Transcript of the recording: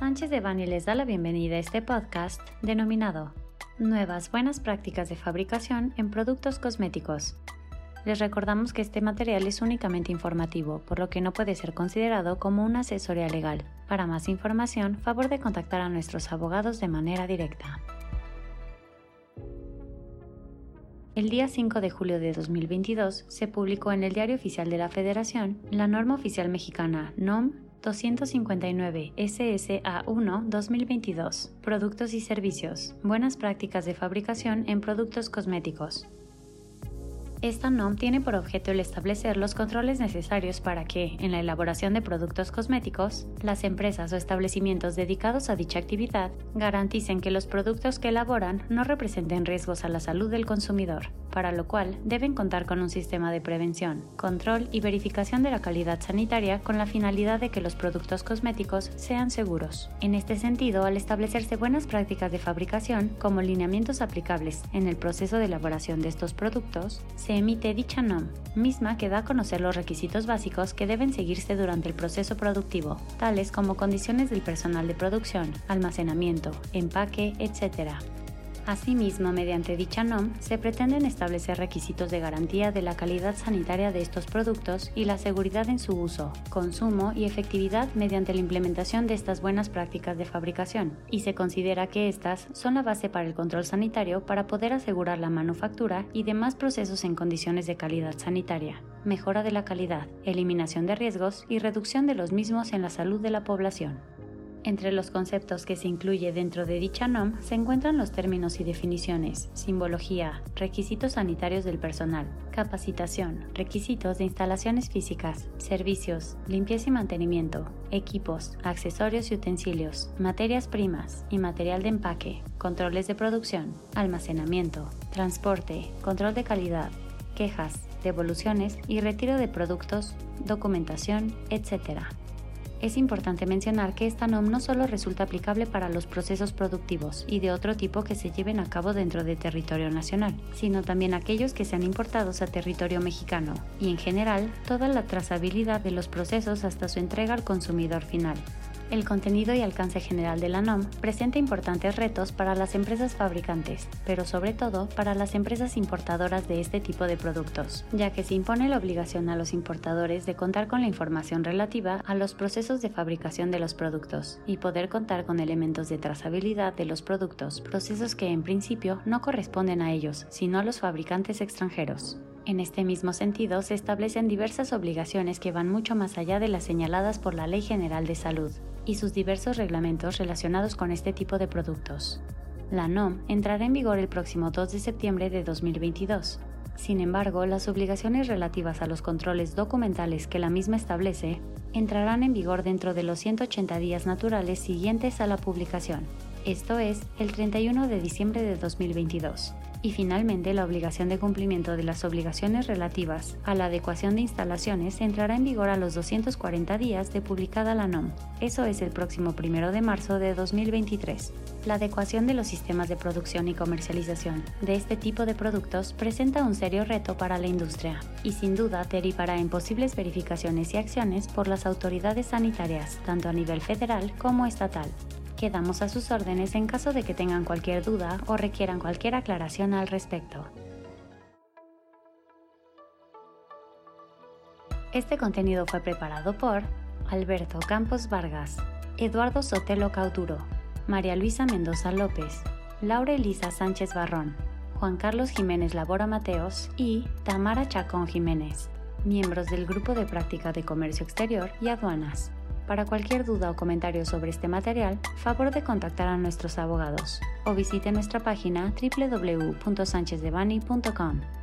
Sánchez de Bani les da la bienvenida a este podcast denominado Nuevas buenas prácticas de fabricación en productos cosméticos. Les recordamos que este material es únicamente informativo, por lo que no puede ser considerado como una asesoría legal. Para más información, favor de contactar a nuestros abogados de manera directa. El día 5 de julio de 2022 se publicó en el Diario Oficial de la Federación la norma oficial mexicana NOM 259 SSA1 2022 Productos y servicios. Buenas prácticas de fabricación en productos cosméticos. Esta NOM tiene por objeto el establecer los controles necesarios para que, en la elaboración de productos cosméticos, las empresas o establecimientos dedicados a dicha actividad garanticen que los productos que elaboran no representen riesgos a la salud del consumidor, para lo cual deben contar con un sistema de prevención, control y verificación de la calidad sanitaria con la finalidad de que los productos cosméticos sean seguros. En este sentido, al establecerse buenas prácticas de fabricación como lineamientos aplicables en el proceso de elaboración de estos productos, se emite dicha NOM, misma que da a conocer los requisitos básicos que deben seguirse durante el proceso productivo, tales como condiciones del personal de producción, almacenamiento, empaque, etc. Asimismo, mediante dicha NOM, se pretenden establecer requisitos de garantía de la calidad sanitaria de estos productos y la seguridad en su uso, consumo y efectividad mediante la implementación de estas buenas prácticas de fabricación, y se considera que estas son la base para el control sanitario para poder asegurar la manufactura y demás procesos en condiciones de calidad sanitaria, mejora de la calidad, eliminación de riesgos y reducción de los mismos en la salud de la población. Entre los conceptos que se incluye dentro de dicha NOM se encuentran los términos y definiciones, simbología, requisitos sanitarios del personal, capacitación, requisitos de instalaciones físicas, servicios, limpieza y mantenimiento, equipos, accesorios y utensilios, materias primas y material de empaque, controles de producción, almacenamiento, transporte, control de calidad, quejas, devoluciones y retiro de productos, documentación, etc. Es importante mencionar que esta NOM no solo resulta aplicable para los procesos productivos y de otro tipo que se lleven a cabo dentro de territorio nacional, sino también aquellos que sean importados a territorio mexicano y en general toda la trazabilidad de los procesos hasta su entrega al consumidor final. El contenido y alcance general de la NOM presenta importantes retos para las empresas fabricantes, pero sobre todo para las empresas importadoras de este tipo de productos, ya que se impone la obligación a los importadores de contar con la información relativa a los procesos de fabricación de los productos y poder contar con elementos de trazabilidad de los productos, procesos que en principio no corresponden a ellos, sino a los fabricantes extranjeros. En este mismo sentido, se establecen diversas obligaciones que van mucho más allá de las señaladas por la Ley General de Salud, y sus diversos reglamentos relacionados con este tipo de productos. La NOM entrará en vigor el próximo 2 de septiembre de 2022. Sin embargo, las obligaciones relativas a los controles documentales que la misma establece entrarán en vigor dentro de los 180 días naturales siguientes a la publicación, esto es, el 31 de diciembre de 2022 y finalmente la obligación de cumplimiento de las obligaciones relativas a la adecuación de instalaciones entrará en vigor a los 240 días de publicada la NOM. Eso es el próximo 1 de marzo de 2023. La adecuación de los sistemas de producción y comercialización de este tipo de productos presenta un serio reto para la industria y sin duda derivará en posibles verificaciones y acciones por las autoridades sanitarias, tanto a nivel federal como estatal. Quedamos a sus órdenes en caso de que tengan cualquier duda o requieran cualquier aclaración al respecto. Este contenido fue preparado por Alberto Campos Vargas, Eduardo Sotelo Cauturo, María Luisa Mendoza López, Laura Elisa Sánchez Barrón, Juan Carlos Jiménez Labora Mateos y Tamara Chacón Jiménez, miembros del Grupo de Práctica de Comercio Exterior y Aduanas. Para cualquier duda o comentario sobre este material, favor de contactar a nuestros abogados o visite nuestra página www.sanchezdevani.com.